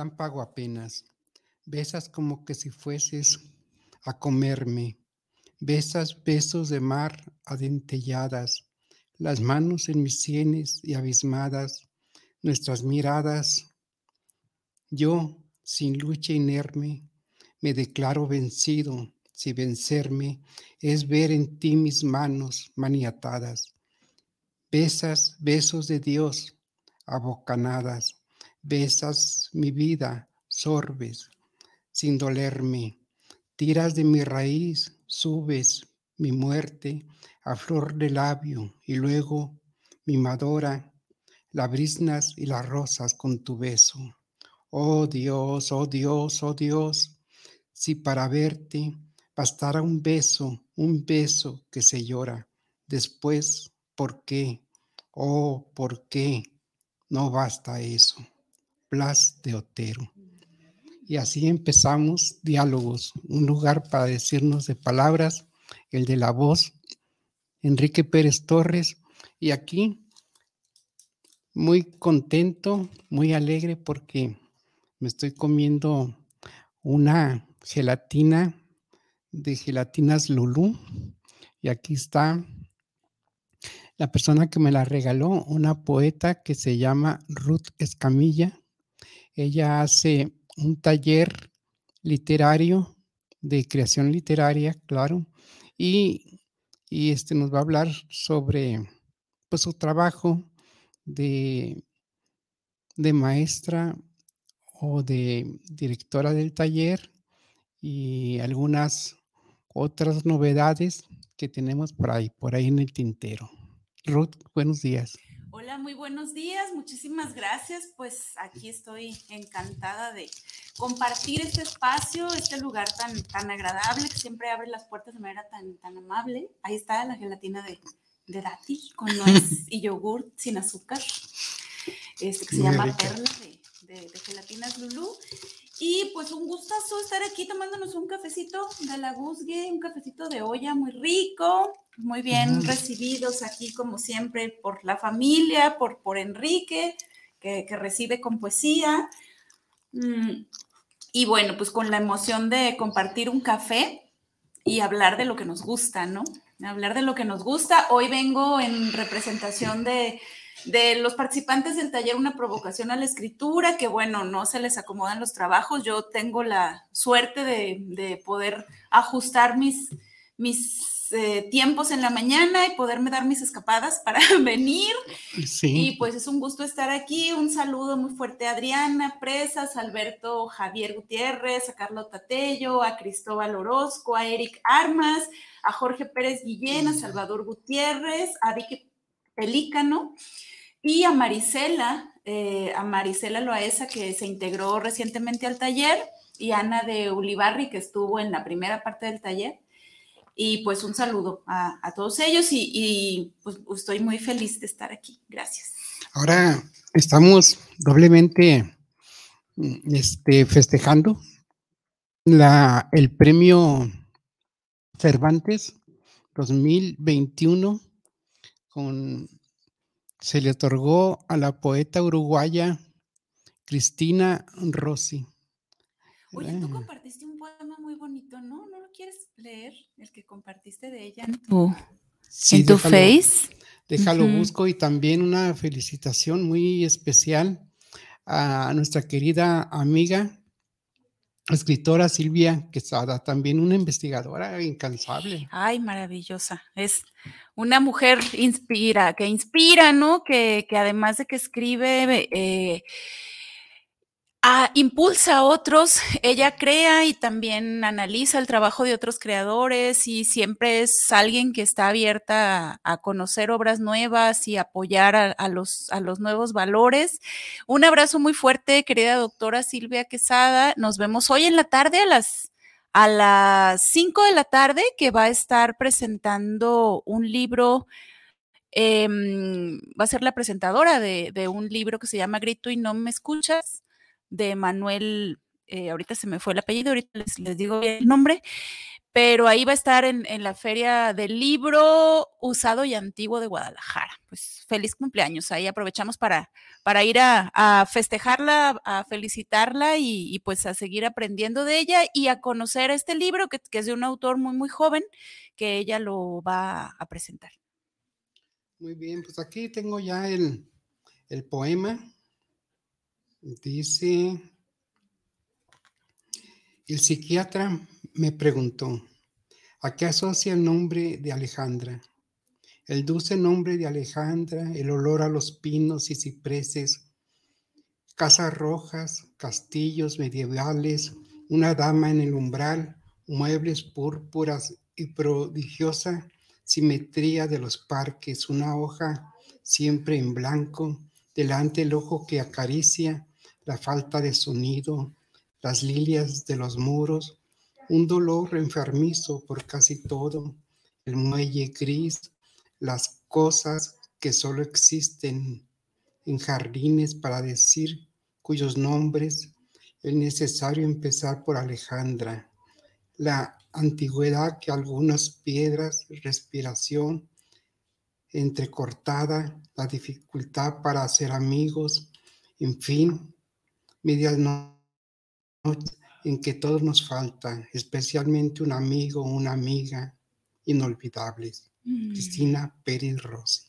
relámpago apenas. Besas como que si fueses a comerme. Besas besos de mar adentelladas, las manos en mis sienes y abismadas, nuestras miradas. Yo, sin lucha inerme, me declaro vencido, si vencerme es ver en ti mis manos maniatadas. Besas, besos de Dios, abocanadas Besas mi vida, sorbes, sin dolerme. Tiras de mi raíz, subes mi muerte a flor de labio y luego mi madora, la brisnas y las rosas con tu beso. Oh Dios, oh Dios, oh Dios, si para verte bastara un beso, un beso que se llora, después, ¿por qué? Oh, ¿por qué? No basta eso. Blas de Otero. Y así empezamos diálogos, un lugar para decirnos de palabras, el de la voz, Enrique Pérez Torres. Y aquí muy contento, muy alegre porque me estoy comiendo una gelatina de gelatinas Lulú. Y aquí está la persona que me la regaló, una poeta que se llama Ruth Escamilla. Ella hace un taller literario de creación literaria, claro, y, este nos va a hablar sobre pues, su trabajo de, de maestra o de directora del taller y algunas otras novedades que tenemos por ahí, por ahí en el tintero. Ruth, buenos días. Hola, muy buenos días, muchísimas gracias. Pues aquí estoy encantada de compartir este espacio, este lugar tan, tan agradable que siempre abre las puertas de manera tan, tan amable. Ahí está la gelatina de, de dátil con nuez y yogur sin azúcar, este que se llama perla de, de, de gelatinas Lulú. Y pues un gustazo estar aquí tomándonos un cafecito de la Guzgue, un cafecito de olla muy rico, muy bien recibidos aquí como siempre por la familia, por, por Enrique, que, recibe con poesía. Mm, y bueno, pues con la emoción de compartir un café y hablar de lo que nos gusta, ¿no? Hablar de lo que nos gusta. Hoy vengo en representación de de los participantes del taller una provocación a la escritura, que bueno, no se les acomodan los trabajos. Yo tengo la suerte de, poder ajustar mis, mis eh, tiempos en la mañana y poderme dar mis escapadas para venir. Y pues es un gusto estar aquí. Un saludo muy fuerte a Adriana Presas, Alberto Javier Gutiérrez, a Carlota Tello, a Cristóbal Orozco, a Eric Armas, a Jorge Pérez Guillén, a Salvador Gutiérrez, a Vicky Pelícano y a Marisela, eh, a Marisela Loaesa, que se integró recientemente al taller, y Ana de Ulibarri, que estuvo en la primera parte del taller. Y pues un saludo a, todos ellos y, pues estoy muy feliz de estar aquí. Gracias. Ahora estamos doblemente este, festejando la, el premio Cervantes 2021 con se le otorgó a la poeta uruguaya Cristina Rossi. Oye, tú compartiste un poema muy bonito, ¿no? ¿No lo quieres leer? El que compartiste de ella en tu, en tu face. Déjalo busco y también una felicitación muy especial a nuestra querida amiga escritora Silvia Quesada, también una investigadora incansable. Ay, maravillosa. Es una mujer inspira, que inspira, ¿no? Que, que además de que escribe, eh, Impulsa a otros, ella crea y también analiza el trabajo de otros creadores y siempre es alguien que está abierta a, conocer obras nuevas y apoyar a, los, a los nuevos valores. Un abrazo muy fuerte, querida doctora Silvia Quesada. Nos vemos hoy en la tarde a las a las 5 de la tarde que va a estar presentando un libro em, va a ser la presentadora de, un libro que se llama Grito y no me escuchas de Manuel, eh, ahorita se me fue el apellido, ahorita les, digo el nombre, pero ahí va a estar en, la feria del libro usado y antiguo de Guadalajara. Pues feliz cumpleaños, ahí aprovechamos para, para ir a, festejarla, a felicitarla y, pues a seguir aprendiendo de ella y a conocer este libro que, es de un autor muy, muy joven que ella lo va a presentar. Muy bien, pues aquí tengo ya el, el poema Dice, el psiquiatra me preguntó, ¿a qué asocia el nombre de Alejandra? El dulce nombre de Alejandra, el olor a los pinos y cipreses, casas rojas, castillos medievales, una dama en el umbral, muebles púrpuras y prodigiosa simetría de los parques, una hoja siempre en blanco, delante el ojo que acaricia, la falta de sonido, las lilias de los muros, un dolor enfermizo por casi todo, el muelle gris, las cosas que solo existen en jardines para decir cuyos nombres es necesario empezar por Alejandra, la antigüedad que algunas piedras, respiración entrecortada, la dificultad para hacer amigos, en fin, medianoche en que todos nos falta, especialmente un amigo una amiga inolvidables. Mm. Cristina Pérez Rossi.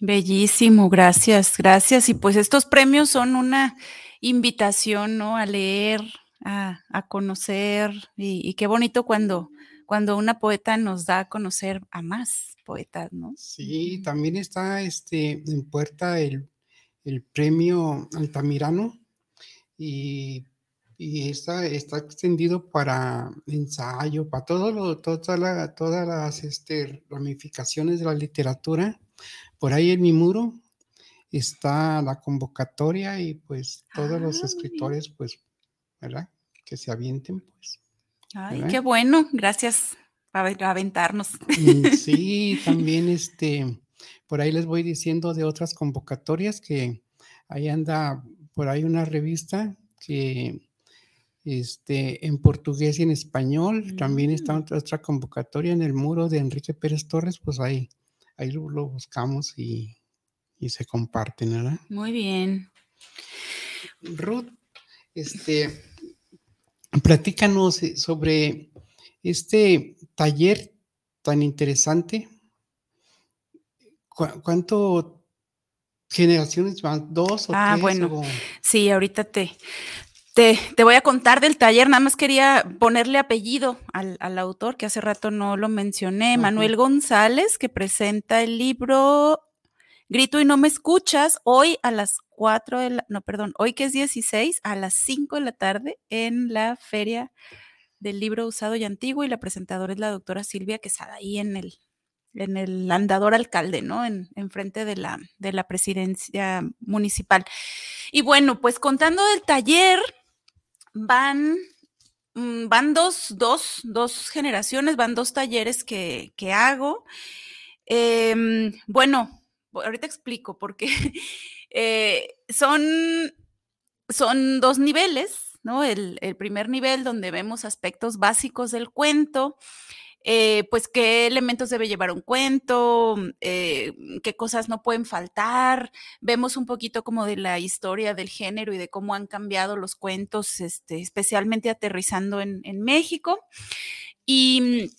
Bellísimo, gracias, gracias. Y pues estos premios son una invitación, ¿no? A leer, a, conocer, y, qué bonito cuando, cuando una poeta nos da a conocer a más poetas, ¿no? Sí, también está este, en puerta el, el premio Altamirano, y, está, está extendido para ensayo, para todo lo, toda todas las este, ramificaciones de la literatura. Por ahí en mi muro está la convocatoria y pues todos los ah, escritores, pues, ¿verdad? Que se avienten, pues. Ay, qué bueno, gracias por aventarnos. Mm, sí, también este, por ahí les voy diciendo de otras convocatorias que ahí anda por ahí una revista que este, en portugués y en español. También está mm. otra, convocatoria en el muro de Enrique Pérez Torres, pues ahí, ahí lo, buscamos y, se comparten, ¿verdad? Muy bien. Ruth, este, platícanos sobre este taller tan interesante. ¿Cuánto generaciones van? ¿Dos o ah, bueno. Sí, ahorita te, te, voy a contar del taller. Nada más quería ponerle apellido al, autor, que hace rato no lo mencioné, Manuel González, que presenta el libro Grito y no me escuchas hoy a las 4 de la, no, perdón, hoy que es 16, a las 5 de la tarde en la feria del libro usado y antiguo y la presentadora es la doctora Silvia Quesada ahí en el, en el andador alcalde, ¿no? En, frente de la, de la presidencia municipal. Y bueno, pues contando del taller, van, mm, van dos, dos, dos generaciones, van dos talleres que, hago. Em, bueno, ahorita explico, porque eh, son, son dos niveles, ¿no? El primer nivel donde vemos aspectos básicos del cuento, eh, pues qué elementos debe llevar un cuento, mm, eh, qué cosas no pueden faltar. Vemos un poquito como de la historia del género y de cómo han cambiado los cuentos, este, especialmente aterrizando en, México. Y,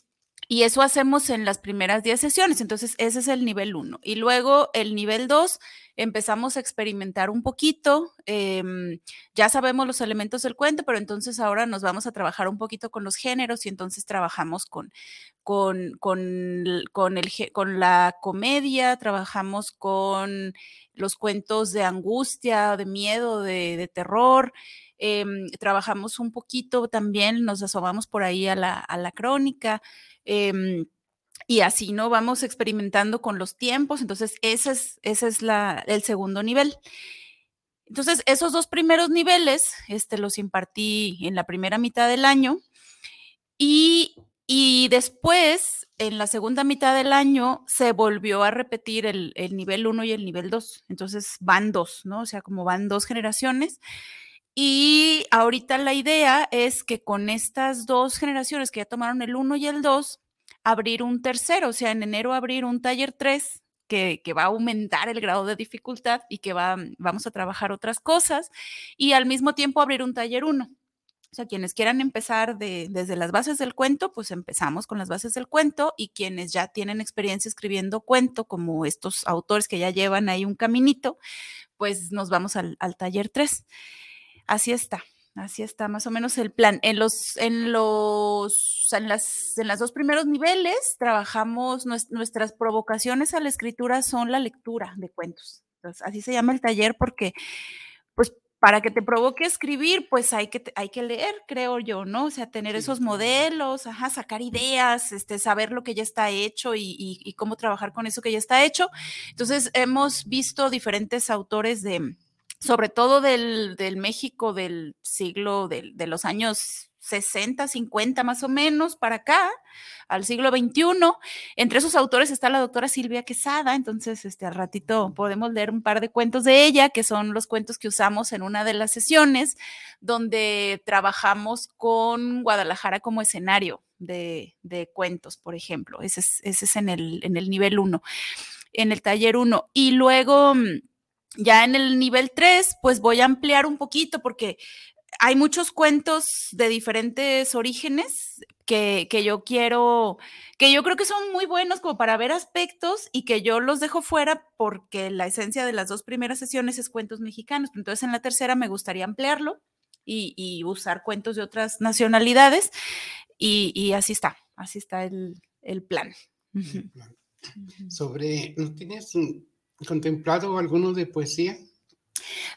Y eso hacemos en las primeras 10 sesiones. Entonces, ese es el nivel 1. Y luego el nivel 2 empezamos a experimentar un poquito. em, ya sabemos los elementos del cuento, pero entonces ahora nos vamos a trabajar un poquito con los géneros y entonces trabajamos con, con, con, con el, con la comedia, trabajamos con los cuentos de angustia, de miedo, de, de terror. em, trabajamos un poquito también, nos asomamos por ahí a la, a la crónica. em, y así, ¿no? Vamos experimentando con los tiempos. Entonces, ese es, es la, el segundo nivel. Entonces, esos dos primeros niveles, este, los impartí en la primera mitad del año y, y después, en la segunda mitad del año, se volvió a repetir el, el nivel 1 y el nivel 2. Entonces, van dos, ¿no? O sea, como van dos generaciones. Y ahorita la idea es que con estas dos generaciones que ya tomaron el 1 y el 2, abrir un tercero, o sea, en enero abrir un taller 3 que, que va a aumentar el grado de dificultad y que va, vamos a trabajar otras cosas, y al mismo tiempo abrir un taller 1. O sea, quienes quieran empezar de, desde las bases del cuento, pues empezamos con las bases del cuento y quienes ya tienen experiencia escribiendo cuento, como estos autores que ya llevan ahí un caminito, pues nos vamos al, al taller 3. Así está, así está más o menos el plan. En los, en los, en las, en las dos primeros niveles trabajamos, nues- nuestras provocaciones a la escritura son la lectura de cuentos. Entonces, así se llama el taller porque, pues, para que te provoque escribir, pues hay que, hay que leer, creo yo, ¿no? O sea, tener Sí, esos modelos, ajá, sacar ideas, este, saber lo que ya está hecho y, y- y cómo trabajar con eso que ya está hecho. Entonces, hemos visto diferentes autores de, sobre todo del, del México del siglo, del- de los años 60, 50 más o menos para acá, al siglo XXI. Entre esos autores está la doctora Silvia Quesada, entonces este, al ratito podemos leer un par de cuentos de ella, que son los cuentos que usamos en una de las sesiones, donde trabajamos con Guadalajara como escenario de, de cuentos, por ejemplo. Ese es, ese es en, el, en el nivel 1, en el taller 1. Y luego... ya en el nivel 3, pues voy a ampliar un poquito porque hay muchos cuentos de diferentes orígenes que, que yo quiero, que yo creo que son muy buenos como para ver aspectos y que yo los dejo fuera porque la esencia de las dos primeras sesiones es cuentos mexicanos. Entonces en la tercera me gustaría ampliarlo y, y usar cuentos de otras nacionalidades y, y así está, así está el, el plan. El plan. Sobre, ¿no tienes mm, contemplado alguno de poesía?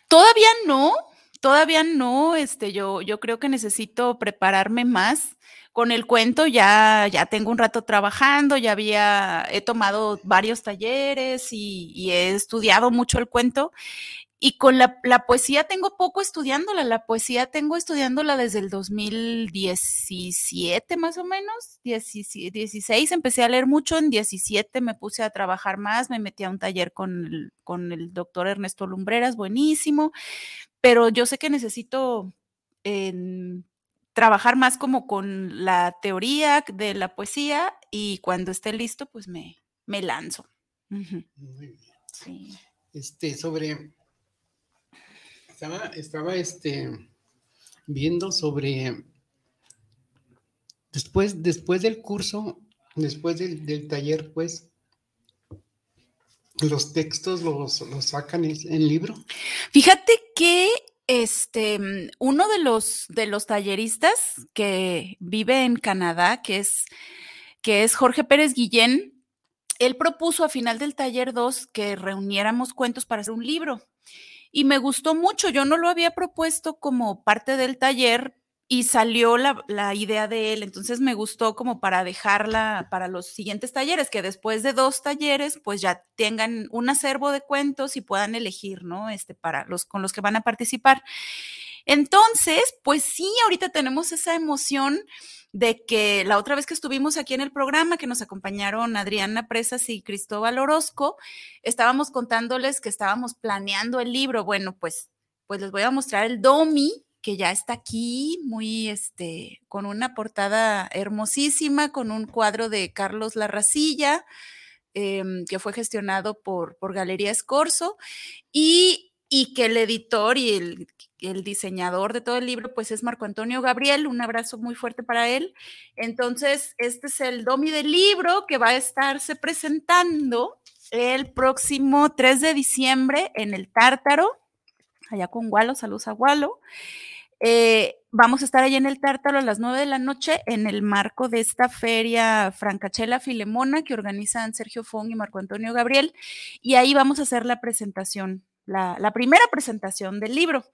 Todavía no, todavía no, este, yo, yo creo que necesito prepararme más. Con el cuento ya, ya tengo un rato trabajando, ya había, he tomado varios talleres y, y he estudiado mucho el cuento. Y con la, la poesía tengo poco estudiándola, la poesía tengo estudiándola desde el 2017 más o menos, 16, 16 empecé a leer mucho, en 17 me puse a trabajar más, me metí a un taller con el, con el doctor Ernesto Lumbreras, buenísimo, pero yo sé que necesito em, trabajar más como con la teoría de la poesía y cuando esté listo, pues me, me lanzo. Muy bien. sí. Este, sobre, estaba, estaba este, viendo sobre, después, después del curso, después del, del taller, pues, los textos los, los sacan en libro. Fíjate que este, uno de los, de los talleristas que vive en Canadá, que es, que es Jorge Pérez Guillén, él propuso a final del taller 2 que reuniéramos cuentos para hacer un libro. Y me gustó mucho, yo no lo había propuesto como parte del taller y salió la, la idea de él, entonces me gustó como para dejarla para los siguientes talleres, que después de dos talleres pues ya tengan un acervo de cuentos y puedan elegir, ¿no? Este, para los con los que van a participar. Entonces, pues sí, ahorita tenemos esa emoción de que la otra vez que estuvimos aquí en el programa, que nos acompañaron Adriana Presas y Cristóbal Orozco, estábamos contándoles que estábamos planeando el libro. Bueno, pues, pues les voy a mostrar el Domi, que ya está aquí, muy, este, con una portada hermosísima, con un cuadro de Carlos Larracilla, em, que fue gestionado por, por Galería Escorzo, y, y que el editor y el, el diseñador de todo el libro, pues es Marco Antonio Gabriel, un abrazo muy fuerte para él. Entonces, este es el domi del libro que va a estarse presentando el próximo 3 de diciembre en el Tártaro, allá con Gualo, saludos a Gualo. Eh, vamos a estar allá en el Tártaro a las 9 de la noche en el marco de esta feria Francachela Filemona que organizan Sergio Fong y Marco Antonio Gabriel. Y ahí vamos a hacer la presentación, la, la primera presentación del libro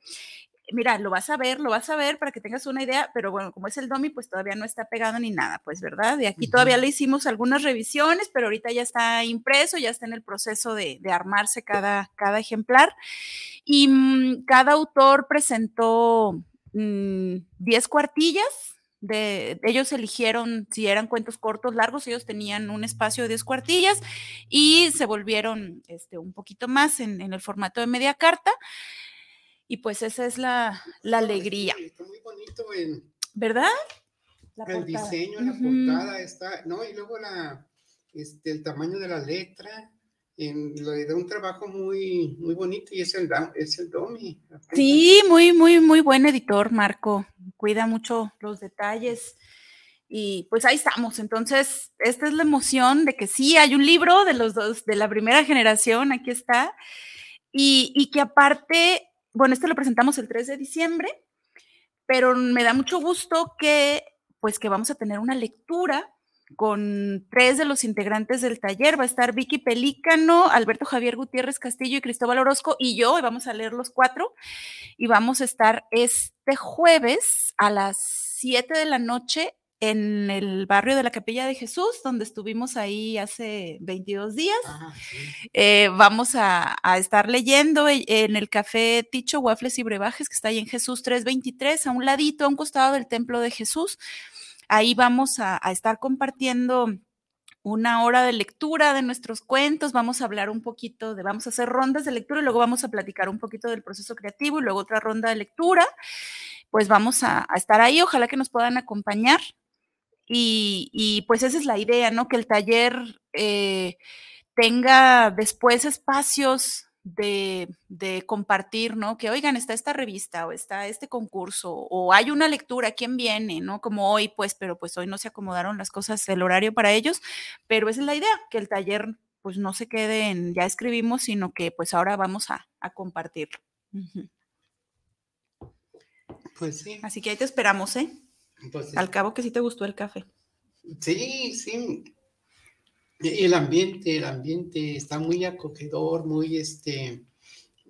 mira, lo vas a ver, lo vas a ver para que tengas una idea, pero bueno, como es el DOMI, pues todavía no está pegado ni nada, pues, ¿verdad? De aquí todavía le hicimos algunas revisiones, pero ahorita ya está impreso, ya está en el proceso de, armarse cada, cada ejemplar. Y mm, cada autor presentó 10 mm, cuartillas. De, ellos eligieron si eran cuentos cortos, largos, ellos tenían un espacio de 10 cuartillas y se volvieron este, un poquito más en, en el formato de media carta. Y pues esa es la, la alegría. Está muy bonito el, ¿verdad? el diseño, la portada está, no, y luego la, este, el tamaño de la letra, le da un trabajo muy, muy bonito y es el, es el Domi. Sí, muy, muy, muy buen editor, Marco. Cuida mucho los detalles. Y pues ahí estamos. Entonces, esta es la emoción de que sí hay un libro de los dos, de la primera generación, aquí está. Y, y que aparte bueno, este lo presentamos el 3 de diciembre, pero me da mucho gusto que, pues, que vamos a tener una lectura con tres de los integrantes del taller. Va a estar Vicky Pelícano, Alberto Javier Gutiérrez Castillo y Cristóbal Orozco y yo, y vamos a leer los cuatro. Y vamos a estar este jueves a las 7 de la noche en el barrio de la Capilla de Jesús, donde estuvimos ahí hace 22 días. Eh, vamos a, estar leyendo e, en el café Ticho Waffles y Brebajes, que está ahí en Jesús 323, a un ladito, a un costado del Templo de Jesús. Ahí vamos a, estar compartiendo una hora de lectura de nuestros cuentos, vamos a hablar un poquito de, vamos a hacer rondas de lectura y luego vamos a platicar un poquito del proceso creativo y luego otra ronda de lectura. Pues vamos a estar ahí, ojalá que nos puedan acompañar. Y, pues esa es la idea, ¿no? Que el taller eh, tenga después espacios de, compartir, ¿no? Que oigan, está esta revista o está este concurso o hay una lectura, ¿quién viene? ¿No? Como hoy, pues, pero pues hoy no se acomodaron las cosas, el horario para ellos, pero esa es la idea, que el taller pues no se quede en ya escribimos, sino que pues ahora vamos a, a compartirlo. Pues sí. Así que ahí te esperamos, ¿eh? Pues Al cabo que sí te gustó el café. Sí, sí. El ambiente, el ambiente está muy acogedor, muy este,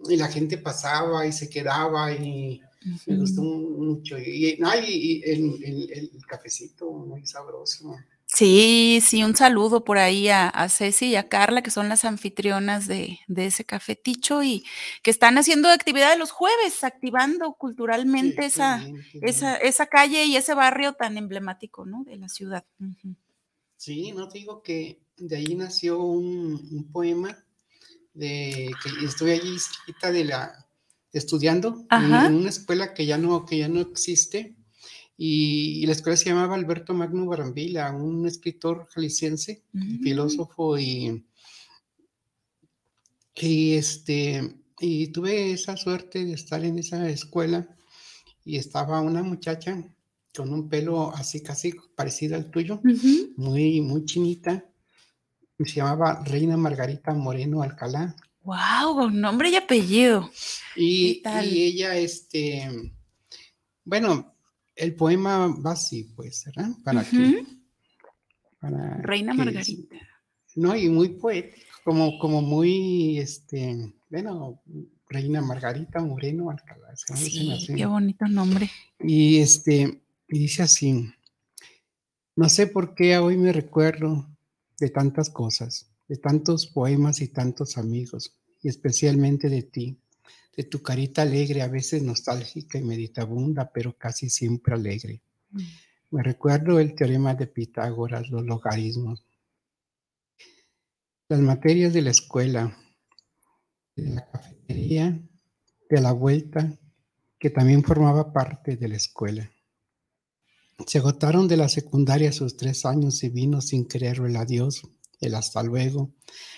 y la gente pasaba y se quedaba y me gustó mucho. Y, el, el, cafecito muy sabroso. Sí, sí, un saludo por ahí a, Ceci y a Carla, que son las anfitrionas de, ese cafeticho y que están haciendo actividad de los jueves, activando culturalmente esa, esa, esa, calle y ese barrio tan emblemático, ¿no? De la ciudad. Sí, no te digo que de ahí nació un, poema de que estoy allí de la estudiando en, en, una escuela que ya no, que ya no existe y, la escuela se llamaba Alberto Magno Barambila, un escritor jalisciense, mm. filósofo y, y, este, y tuve esa suerte de estar en esa escuela y estaba una muchacha con un pelo así casi parecido al tuyo, muy, muy chinita, se llamaba Reina Margarita Moreno Alcalá. ¡Wow! Nombre y apellido. Y, y ella, este, bueno, el poema va así, pues, ¿verdad? Para que, Reina Margarita. No, y muy poético, como, como muy, este, bueno, Reina Margarita Moreno Alcalá. Sí, qué bonito nombre. Y este, y dice así, no sé por qué hoy me recuerdo de tantas cosas, de tantos poemas y tantos amigos, y especialmente de ti de tu carita alegre, a veces nostálgica y meditabunda, pero casi siempre alegre. Mm. Me recuerdo el teorema de Pitágoras, los logaritmos. Las materias de la escuela, de la cafetería, de la vuelta, que también formaba parte de la escuela. Se agotaron de la secundaria sus tres años y vino sin quererlo el adiós, el hasta luego,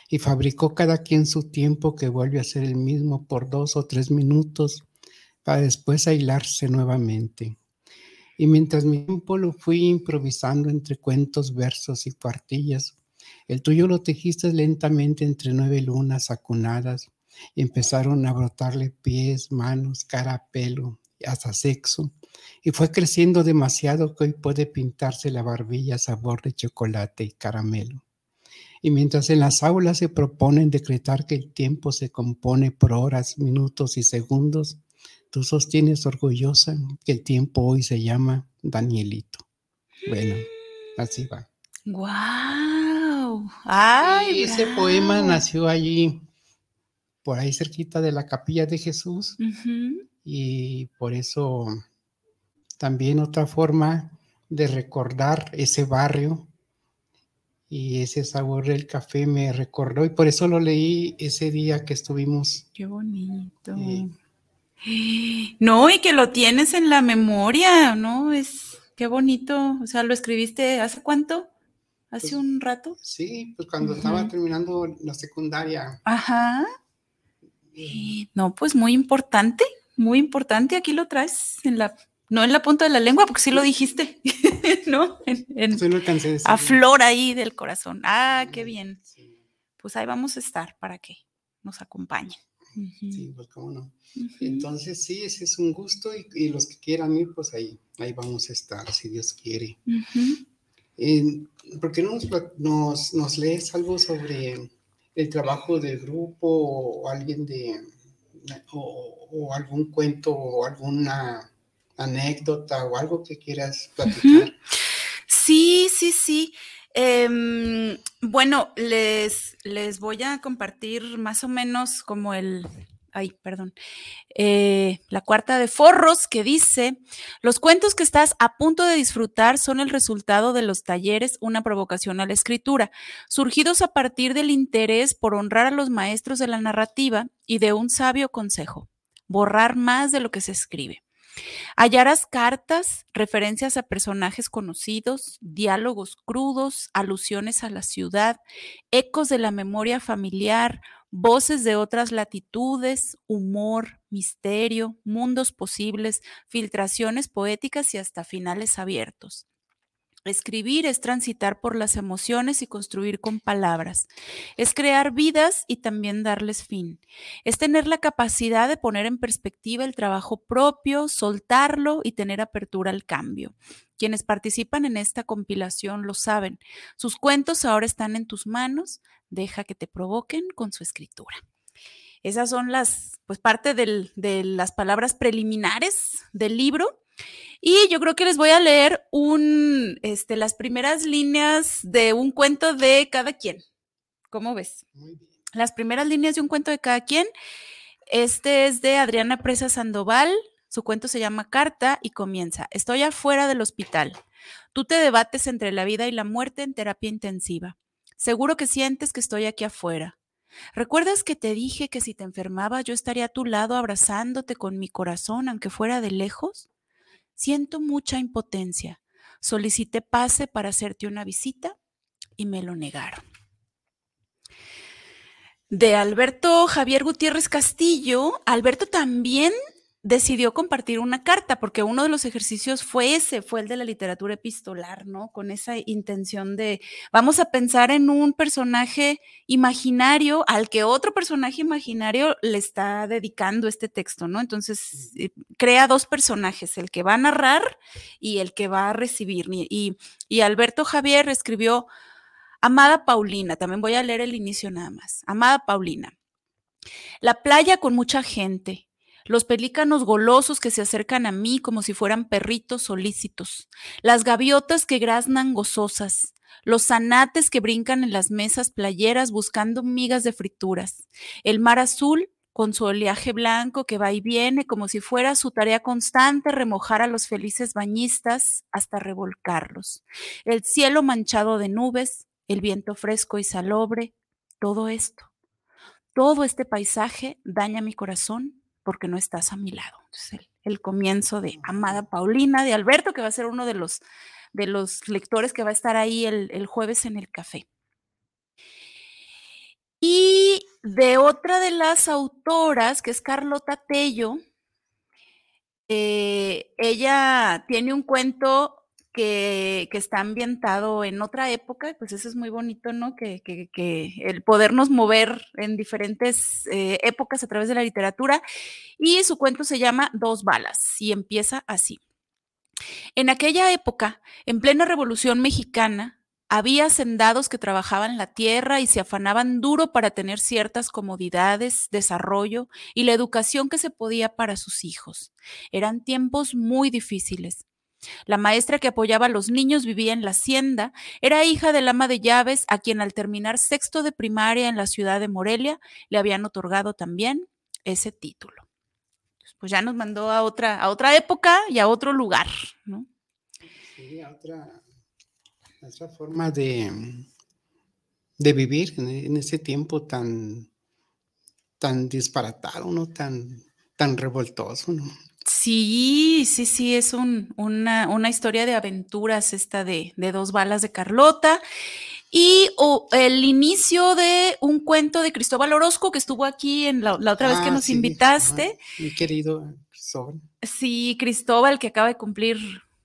y fabricó cada quien su tiempo que vuelve a ser el mismo por dos o tres minutos, para después aislarse nuevamente. Y mientras mi tiempo lo fui improvisando entre cuentos, versos y cuartillas, el tuyo lo tejiste lentamente entre nueve lunas acunadas y empezaron a brotarle pies, manos, cara, pelo, hasta sexo, y fue creciendo demasiado que hoy puede pintarse la barbilla sabor de chocolate y caramelo. Y mientras en las aulas se proponen decretar que el tiempo se compone por horas, minutos y segundos, tú sostienes orgullosa que el tiempo hoy se llama Danielito. Bueno, así va. ¡Guau! ¡Ay! Y ese poema nació allí, por ahí cerquita de la capilla de Jesús, y por eso también otra forma de recordar ese barrio y ese sabor del café me recordó y por eso lo leí ese día que estuvimos. Qué bonito. no, y que lo tienes en la memoria, ¿no? Es qué bonito. O sea, lo escribiste hace cuánto? ¿Hace Pues, un rato? Sí, pues cuando estaba terminando la secundaria. Ajá. eh, No, pues muy importante, muy importante. Aquí lo traes en la, no en la punta de la lengua, porque sí lo dijiste, ¿no? En, en- alcancé a decir. a flor ahí del corazón. Ah, qué bien. Sí, Pues ahí vamos a estar para que nos acompañen. Sí, pues cómo no. Entonces, sí, ese es un gusto y, y los que quieran ir, pues ahí, ahí vamos a estar, si Dios quiere. Eh, ¿Por qué no nos, nos, nos lees algo sobre el trabajo del grupo o alguien de, o, o algún cuento o alguna anécdota o algo que quieras platicar? Sí, sí, sí. Em, bueno, les, les voy a compartir más o menos como el, ay, perdón, eh, la cuarta de forros que dice, los cuentos que estás a punto de disfrutar son el resultado de los talleres Una provocación a la escritura, surgidos a partir del interés por honrar a los maestros de la narrativa y de un sabio consejo, borrar más de lo que se escribe. Hallarás cartas, referencias a personajes conocidos, diálogos crudos, alusiones a la ciudad, ecos de la memoria familiar, voces de otras latitudes, humor, misterio, mundos posibles, filtraciones poéticas y hasta finales abiertos. Escribir es transitar por las emociones y construir con palabras. Es crear vidas y también darles fin. Es tener la capacidad de poner en perspectiva el trabajo propio, soltarlo y tener apertura al cambio. Quienes participan en esta compilación lo saben. Sus cuentos ahora están en tus manos. Deja que te provoquen con su escritura. Esas son las, pues parte del, de las palabras preliminares del libro. Y yo creo que les voy a leer un, este, las primeras líneas de un cuento de cada quien. ¿Cómo ves? Muy bien. Las primeras líneas de un cuento de cada quien. Este es de Adriana Presa Sandoval. Su cuento se llama Carta y comienza. Estoy afuera del hospital. Tú te debates entre la vida y la muerte en terapia intensiva. Seguro que sientes que estoy aquí afuera. ¿Recuerdas que te dije que si te enfermaba yo estaría a tu lado abrazándote con mi corazón, aunque fuera de lejos? Siento mucha impotencia. Solicité pase para hacerte una visita y me lo negaron. De Alberto Javier Gutiérrez Castillo, Alberto también decidió compartir una carta, porque uno de los ejercicios fue ese, fue el de la literatura epistolar, ¿no? Con esa intención de, vamos a pensar en un personaje imaginario al que otro personaje imaginario le está dedicando este texto, ¿no? Entonces, eh, crea dos personajes, el que va a narrar y el que va a recibir. Y, y, y Alberto Javier escribió, Amada Paulina, también voy a leer el inicio nada más. Amada Paulina, la playa con mucha gente, los pelícanos golosos que se acercan a mí como si fueran perritos solícitos, las gaviotas que graznan gozosas, los zanates que brincan en las mesas playeras buscando migas de frituras, el mar azul con su oleaje blanco que va y viene como si fuera su tarea constante remojar a los felices bañistas hasta revolcarlos, el cielo manchado de nubes, el viento fresco y salobre, todo esto, todo este paisaje daña mi corazón porque no estás a mi lado. El, el, comienzo de Amada Paulina de Alberto, que va a ser uno de los, de los lectores que va a estar ahí el, el jueves en el café. Y de otra de las autoras, que es Carlota Tello, eh, ella tiene un cuento que, está ambientado en otra época, pues eso es muy bonito, ¿no? Que, el podernos mover en diferentes eh, épocas a través de la literatura. Y su cuento se llama Dos balas y empieza así. En aquella época, en plena Revolución Mexicana, había hacendados que trabajaban la tierra y se afanaban duro para tener ciertas comodidades, desarrollo y la educación que se podía para sus hijos. Eran tiempos muy difíciles. La maestra que apoyaba a los niños vivía en la hacienda, era hija del ama de llaves, a quien al terminar sexto de primaria en la ciudad de Morelia le habían otorgado también ese título. Pues ya nos mandó a otra, a otra época y a otro lugar, ¿no? Sí, a otra, forma de, de vivir en, ese tiempo tan, tan disparatado, ¿no? Tan, tan revoltoso, ¿no? Sí, sí, sí, es una, historia de aventuras esta de, dos balas de Carlota. Y el inicio de un cuento de Cristóbal Orozco que estuvo aquí en la, otra vez que ah, nos invitaste. mi querido Cristóbal. Sí, Cristóbal, que acaba de cumplir,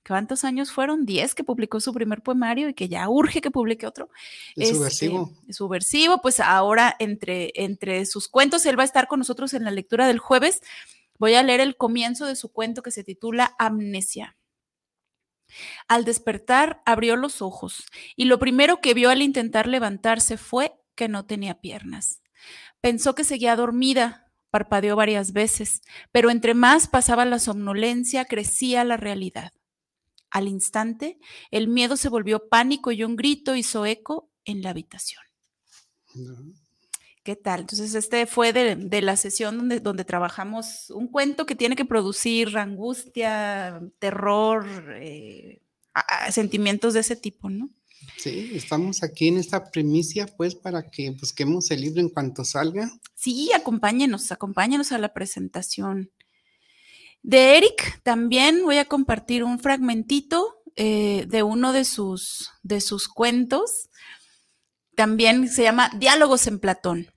¿cuántos años fueron? Diez que publicó su primer poemario y que ya urge que publique otro. Es subversivo. Este, subversivo, pues ahora entre, entre sus cuentos, él va a estar con nosotros en la lectura del jueves Voy a leer el comienzo de su cuento que se titula Amnesia. Al despertar, abrió los ojos y lo primero que vio al intentar levantarse fue que no tenía piernas. Pensó que seguía dormida, parpadeó varias veces, pero entre más pasaba la somnolencia, crecía la realidad. Al instante, el miedo se volvió pánico y un grito hizo eco en la habitación. ¿Qué tal? Entonces, este fue de, la sesión donde, donde, trabajamos un cuento que tiene que producir angustia, terror, eh, sentimientos de ese tipo, ¿no? Sí, estamos aquí en esta primicia, pues, para que busquemos el libro en cuanto salga. Sí, acompáñenos, acompáñenos a la presentación. De Eric también voy a compartir un fragmentito eh, de uno de sus, de sus cuentos. También se llama Diálogos en Platón.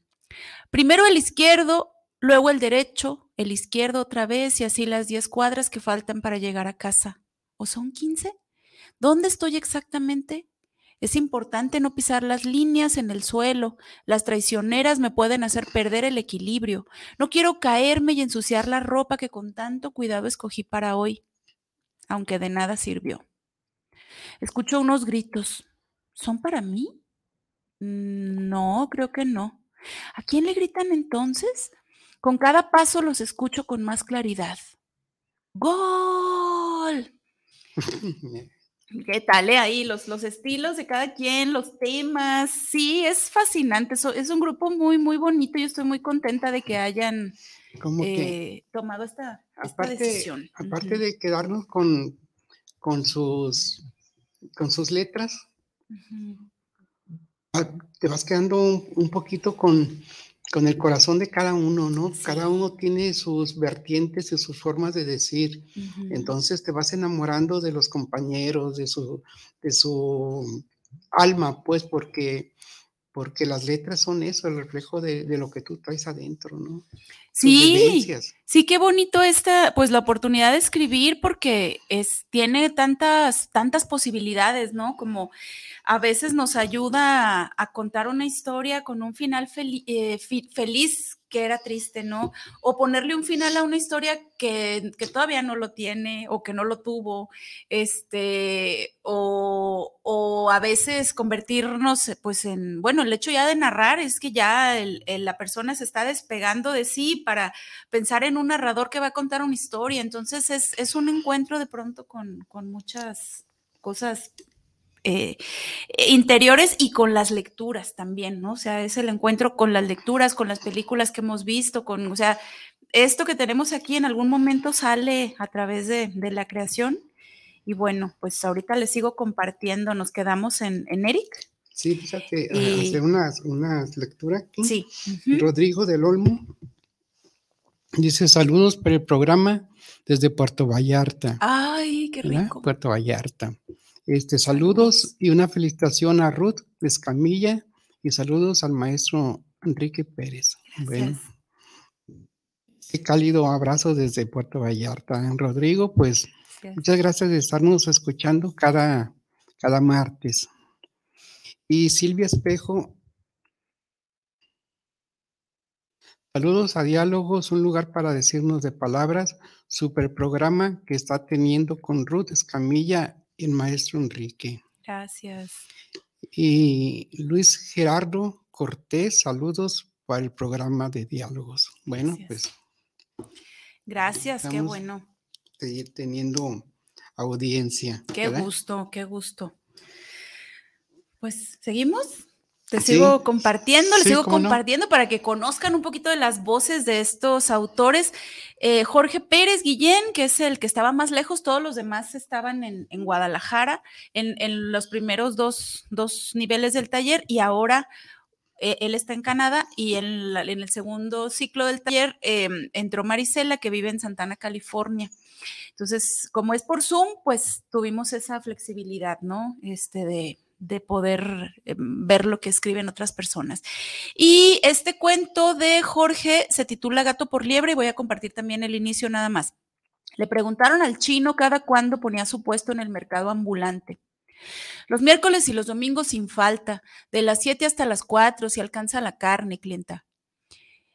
Primero el izquierdo, luego el derecho, el izquierdo otra vez y así las 10 cuadras que faltan para llegar a casa. ¿O son 15? ¿Dónde estoy exactamente? Es importante no pisar las líneas en el suelo. Las traicioneras me pueden hacer perder el equilibrio. No quiero caerme y ensuciar la ropa que con tanto cuidado escogí para hoy, aunque de nada sirvió. Escucho unos gritos. ¿Son para mí? Mm, no, creo que no. ¿A quién le gritan entonces? Con cada paso los escucho con más claridad. ¡Gol! ¿Qué tal? Eh? Ahí los, los estilos de cada quien, los temas. Sí, es fascinante. es un grupo muy, muy bonito. Yo estoy muy contenta de que hayan eh, tomado esta, decisión. Aparte de quedarnos con, con, sus, con sus letras, Ah, te vas quedando un, poquito con, con, el corazón de cada uno, ¿no? Cada uno tiene sus vertientes y sus formas de decir. Entonces te vas enamorando de los compañeros, de su, de su alma, pues, porque, porque las letras son eso, el reflejo de, lo que tú traes adentro, ¿no? Sí, sí, qué bonito esta, pues la oportunidad de escribir porque es, tiene tantas, tantas posibilidades, ¿no? Como a veces nos ayuda a, contar una historia con un final eh, feliz que era triste, ¿no? O ponerle un final a una historia que, todavía no lo tiene o que no lo tuvo, este, o, a veces convertirnos, pues, en, bueno, el hecho ya de narrar es que ya la persona se está despegando de sí para pensar en un narrador que va a contar una historia, entonces es, un encuentro de pronto con, con muchas cosas eh, interiores y con las lecturas también, ¿no? O sea, es el encuentro con las lecturas, con las películas que hemos visto, con, o sea, esto que tenemos aquí en algún momento sale a través de, la creación. Y bueno, pues ahorita les sigo compartiendo, nos quedamos en, Eric. Sí, fíjate, hace unas, unas lecturas aquí. Sí. Rodrigo del Olmo dice saludos por el programa desde Puerto Vallarta. Ay, qué rico. Puerto Vallarta. Este, saludos y una felicitación a Ruth Escamilla y saludos al maestro Enrique Pérez. Bueno, Qué cálido abrazo desde Puerto Vallarta. Rodrigo, pues muchas gracias de estarnos escuchando cada, cada martes. Y Silvia Espejo, saludos a Diálogos, un lugar para decirnos de palabras, super programa que está teniendo con Ruth Escamilla el maestro Enrique. Gracias. Y Luis Gerardo Cortés, saludos para el programa de diálogos. Bueno, pues. Gracias, qué bueno. Seguir teniendo audiencia. Qué gusto, qué gusto. Pues, ¿seguimos? Te sigo compartiendo, les sigo compartiendo para que conozcan un poquito de las voces de estos autores. Eh, Jorge Pérez Guillén, que es el que estaba más lejos, todos los demás estaban en, Guadalajara, en, los primeros dos, niveles del taller, y ahora eh, él está en Canadá, y en, el segundo ciclo del taller em, entró Marisela, que vive en Santana, California. Entonces, como es por Zoom, pues tuvimos esa flexibilidad, ¿no? Este de de poder eh, ver lo que escriben otras personas. Y este cuento de Jorge se titula Gato por liebre y voy a compartir también el inicio nada más. Le preguntaron al chino cada cuándo ponía su puesto en el mercado ambulante. Los miércoles y los domingos sin falta, de las 7 hasta las 4 si alcanza la carne, clienta.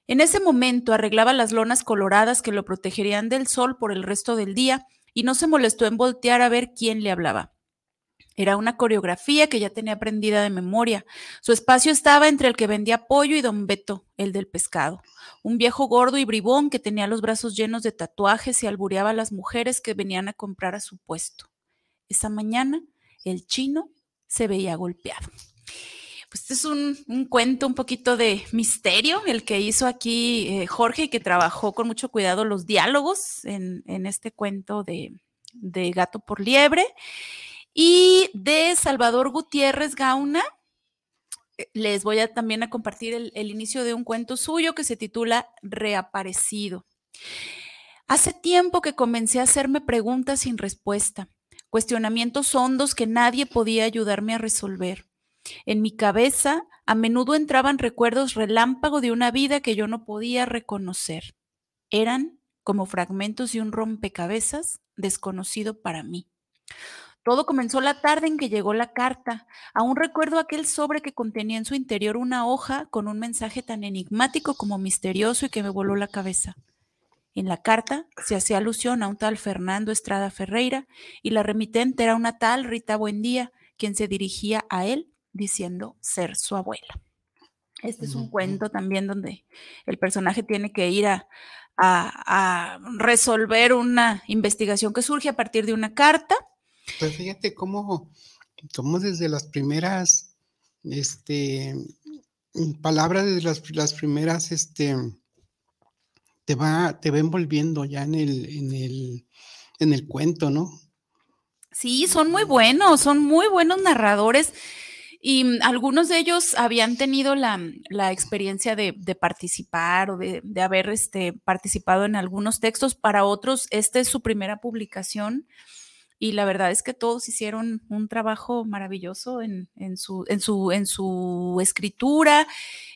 En ese momento arreglaba las lonas coloradas que lo protegerían del sol por el resto del día y no se molestó en voltear a ver quién le hablaba. Era una coreografía que ya tenía aprendida de memoria. Su espacio estaba entre el que vendía pollo y don Beto, el del pescado, un viejo gordo y bribón que tenía los brazos llenos de tatuajes y albureaba a las mujeres que venían a comprar a su puesto. Esa mañana, el chino se veía golpeado. Pues este es un, cuento, un poquito de misterio, el que hizo aquí eh, Jorge y que trabajó con mucho cuidado los diálogos en, este cuento de, de Gato por Liebre. Y de Salvador Gutiérrez Gauna, eh, les voy a también a compartir el, el, inicio de un cuento suyo que se titula Reaparecido. Hace tiempo que comencé a hacerme preguntas sin respuesta, cuestionamientos hondos que nadie podía ayudarme a resolver. En mi cabeza a menudo entraban recuerdos relámpago de una vida que yo no podía reconocer. Eran como fragmentos de un rompecabezas desconocido para mí. Todo comenzó la tarde en que llegó la carta. Aún recuerdo aquel sobre que contenía en su interior una hoja con un mensaje tan enigmático como misterioso y que me voló la cabeza. En la carta se hacía alusión a un tal Fernando Estrada Ferreira y la remitente era una tal Rita Buendía, quien se dirigía a él diciendo ser su abuela. Este es un cuento también donde el personaje tiene que ir a, a resolver una investigación que surge a partir de una carta pues fíjate cómo, cómo desde las primeras, este, palabras, desde las, las primeras, este, te va, te va envolviendo ya en el, en el, en el cuento, ¿no? Sí, son muy buenos, son muy buenos narradores y algunos de ellos habían tenido la, experiencia de, participar o de, de haber este, participado en algunos textos. Para otros, esta es su primera publicación y la verdad es que todos hicieron un trabajo maravilloso en, su, en, su, en su escritura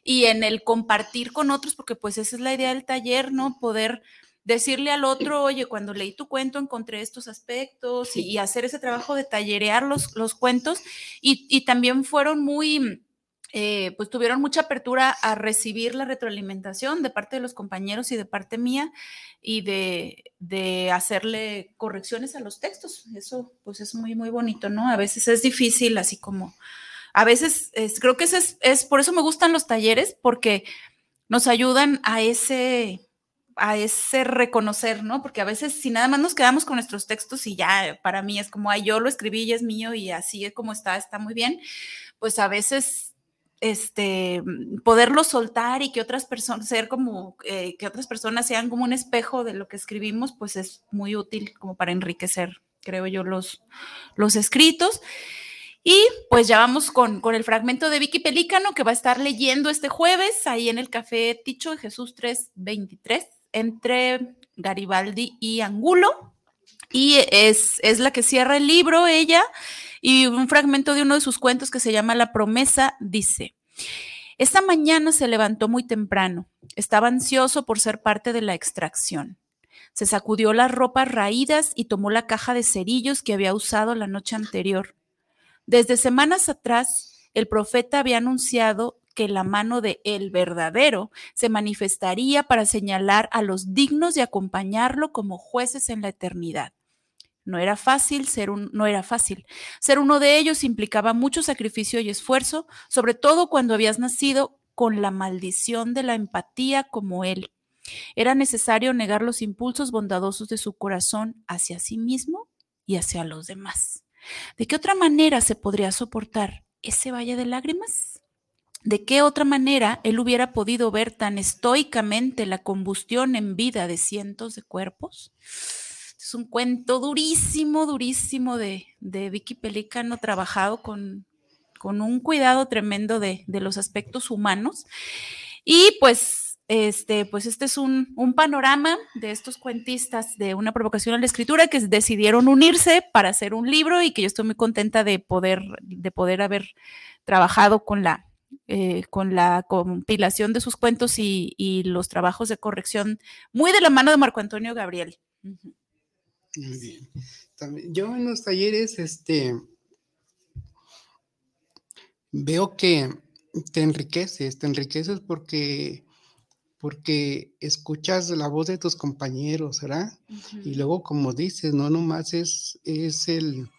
y en el compartir con otros, porque pues esa es la idea del taller, ¿no? Poder decirle al otro, oye, cuando leí tu cuento encontré estos aspectos y, hacer ese trabajo de tallerear los, los cuentos y, y también fueron muy eh, pues tuvieron mucha apertura a recibir la retroalimentación de parte de los compañeros y de parte mía y de, hacerle correcciones a los textos. Eso pues es muy, muy bonito, ¿no? A veces es difícil, así como, a veces creo que es, es, por eso me gustan los talleres, porque nos ayudan a ese a ese reconocer, ¿no? Porque a veces si nada más nos quedamos con nuestros textos y ya para mí es como, ay, yo lo escribí y es mío y así es como está, está muy bien, pues a veces este, poderlo soltar y que otras personas, ser como, eh, que otras personas sean como un espejo de lo que escribimos, pues es muy útil como para enriquecer, creo yo, los, los escritos. Y pues ya vamos con, con, el fragmento de Vicky Pelícano que va a estar leyendo este jueves ahí en el Café Ticho de Jesús 323 entre Garibaldi y Angulo. Y es, es la que cierra el libro ella y un fragmento de uno de sus cuentos que se llama La promesa dice, Esta mañana se levantó muy temprano. Estaba ansioso por ser parte de la extracción. Se sacudió las ropas raídas y tomó la caja de cerillos que había usado la noche anterior. Desde semanas atrás, el profeta había anunciado que la mano de el verdadero se manifestaría para señalar a los dignos de acompañarlo como jueces en la eternidad. No era fácil ser un, no era fácil. Ser uno de ellos implicaba mucho sacrificio y esfuerzo, sobre todo cuando habías nacido con la maldición de la empatía como él. Era necesario negar los impulsos bondadosos de su corazón hacia sí mismo y hacia los demás. ¿De qué otra manera se podría soportar ese valle de lágrimas? ¿De qué otra manera él hubiera podido ver tan estoicamente la combustión en vida de cientos de cuerpos? Es un cuento durísimo, durísimo de, de Vicky Pelícano, trabajado con, con un cuidado tremendo de, de, los aspectos humanos. Y pues, este, pues este es un, un, panorama de estos cuentistas de una provocación a la escritura que decidieron unirse para hacer un libro y que yo estoy muy contenta de poder, de poder haber trabajado con la, eh, con la compilación de sus cuentos y, y, los trabajos de corrección muy de la mano de Marco Antonio Gabriel. Muy bien. También, yo en los talleres, este, veo que te enriqueces, te enriqueces porque, porque escuchas la voz de tus compañeros, ¿verdad? Uh -huh. Y luego, como dices, no nomás es, es el,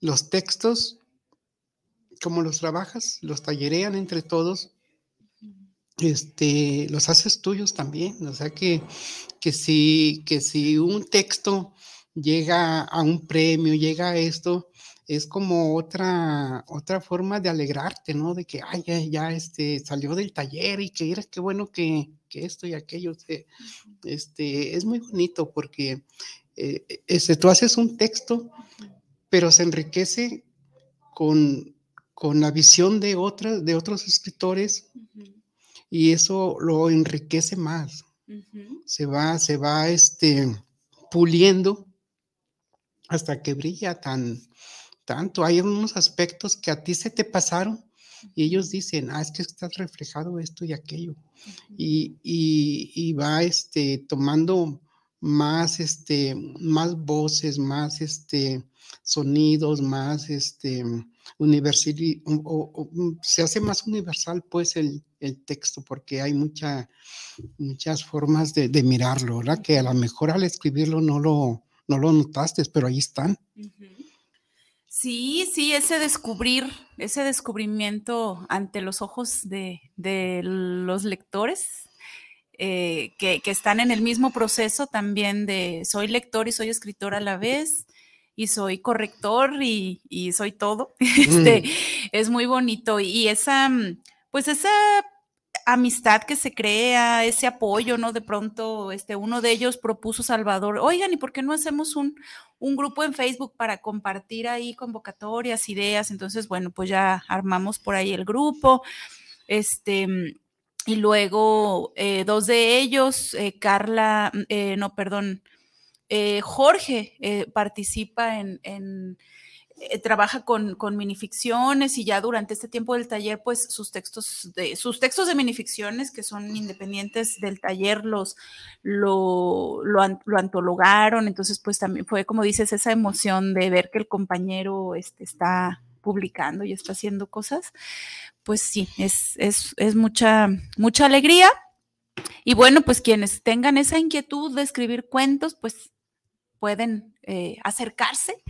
los textos, como los trabajas, los tallerean entre todos, este, los haces tuyos también. O sea que, que, si, que si un texto llega a un premio, llega a esto, es como otra, otra forma de alegrarte, ¿no? De que, ay, ya, este, salió del taller y que era qué bueno que, que esto y aquello. Este, es muy bonito porque eh, este, tú haces un texto, pero se enriquece con, con la visión de, otra, de otros escritores. Y eso lo enriquece más. Uh -huh. Se va, se va este, puliendo hasta que brilla tan, tanto. Hay unos aspectos que a ti se te pasaron y ellos dicen, ah, es que estás reflejado esto y aquello. Uh -huh. y, y, y, va este, tomando más, este, más voces, más este, sonidos, más este, o, o, se hace más universal pues el, el, texto porque hay mucha, muchas formas de, de, mirarlo, ¿verdad? Que a lo mejor al escribirlo no lo, no lo notaste, pero ahí están. Sí, sí, ese descubrir, ese descubrimiento ante los ojos de, de los lectores, eh, que, que, están en el mismo proceso también de soy lector y soy escritor a la vez y soy corrector y, y soy todo. Este, mm. Es muy bonito y esa, pues esa amistad que se crea, ese apoyo, ¿no? De pronto, este, uno de ellos propuso Salvador, oigan, ¿y por qué no hacemos un, un grupo en Facebook para compartir ahí convocatorias, ideas? Entonces, bueno, pues ya armamos por ahí el grupo. Este, y luego eh, dos de ellos, eh, Carla, eh, no, perdón, eh, Jorge participa en, en trabaja con, minificciones y ya durante este tiempo del taller, pues sus textos de, sus textos de minificciones que son independientes del taller los lo, lo, lo, antologaron, entonces pues también fue como dices esa emoción de ver que el compañero este, está publicando y está haciendo cosas, pues sí, es, es, es mucha, mucha alegría. Y bueno, pues quienes tengan esa inquietud de escribir cuentos, pues pueden eh, acercarse,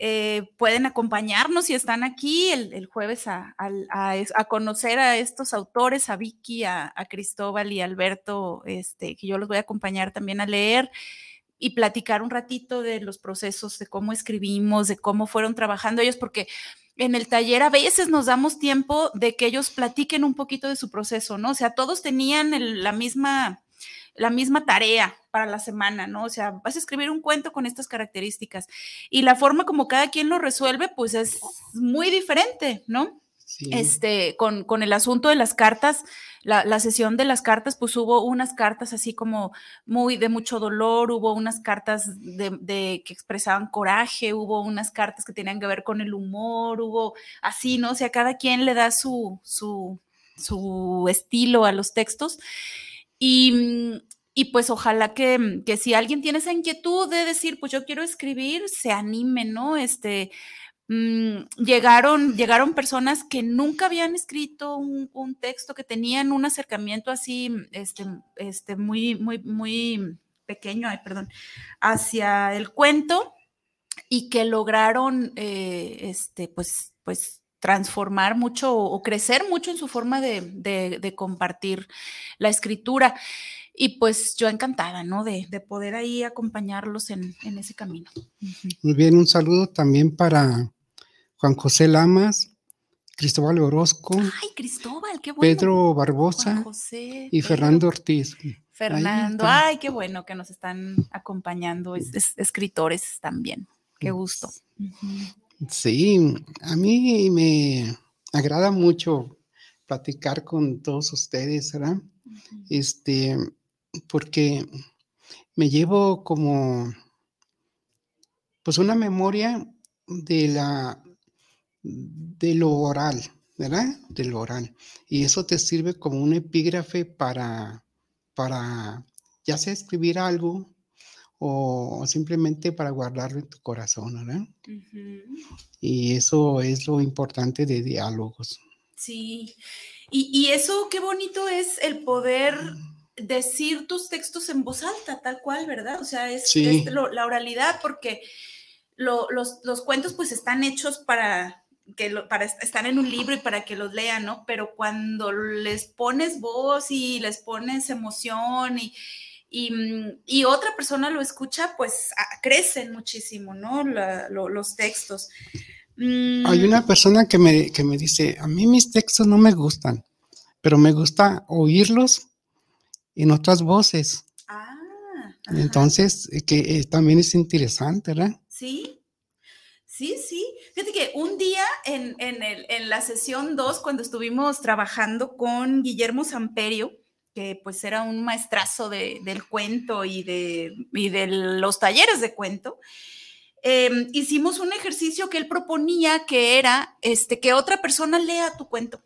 eh, pueden acompañarnos si están aquí el, el jueves a, a, a, conocer a estos autores, a Vicky, a, Cristóbal y Alberto, este, que yo los voy a acompañar también a leer y platicar un ratito de los procesos, de cómo escribimos, de cómo fueron trabajando ellos, porque en el taller a veces nos damos tiempo de que ellos platiquen un poquito de su proceso, ¿no? O sea, todos tenían la misma la misma tarea para la semana, ¿no? O sea, vas a escribir un cuento con estas características y la forma como cada quien lo resuelve, pues es muy diferente, ¿no? Sí. Este, con, con, el asunto de las cartas, la, la, sesión de las cartas, pues hubo unas cartas así como muy de mucho dolor, hubo unas cartas de, de, que expresaban coraje, hubo unas cartas que tenían que ver con el humor, hubo así, ¿no? O sea, cada quien le da su, su, su estilo a los textos. Y, y pues ojalá que, que, si alguien tiene esa inquietud de decir, pues yo quiero escribir, se anime, ¿no? Este, mmm, llegaron, llegaron personas que nunca habían escrito un, un, texto, que tenían un acercamiento así, este, este, muy, muy, muy pequeño, ay, perdón, hacia el cuento y que lograron, eh, este, pues, pues transformar mucho o crecer mucho en su forma de, de, de compartir la escritura. Y pues yo encantada, ¿no? De, de poder ahí acompañarlos en, en, ese camino. Muy bien, un saludo también para Juan José Lamas, Cristóbal Orozco. Ay, Cristóbal, qué bueno. Pedro Barbosa José, y Pedro. Fernando Ortiz. Fernando, ay, qué bueno que nos están acompañando, es, es, escritores también. Qué gusto. Uh -huh. Sí, a mí me agrada mucho platicar con todos ustedes, ¿verdad? Uh -huh. Este, porque me llevo como, pues una memoria de la, de lo oral, ¿verdad? De lo oral. Y eso te sirve como un epígrafe para, para ya sea escribir algo o simplemente para guardarlo en tu corazón, ¿verdad? Uh -huh. Y eso es lo importante de diálogos. Sí, y, y, eso qué bonito es el poder decir tus textos en voz alta, tal cual, ¿verdad? O sea, es, sí. es lo, la oralidad, porque lo, los, los, cuentos pues están hechos para que lo, para estar en un libro y para que los lean, ¿no? Pero cuando les pones voz y les pones emoción y, y, y otra persona lo escucha, pues crecen muchísimo, ¿no? La, lo, los textos. Mm. Hay una persona que me, que me dice, a mí mis textos no me gustan, pero me gusta oírlos en otras voces. Ah. Entonces, que eh, también es interesante, ¿verdad? Sí, sí, sí. Fíjate que un día en, en, el, en la sesión 2, cuando estuvimos trabajando con Guillermo Samperio, que pues era un maestrazo de, del cuento y de, y de los talleres de cuento, eh, hicimos un ejercicio que él proponía que era este, que otra persona lea tu cuento.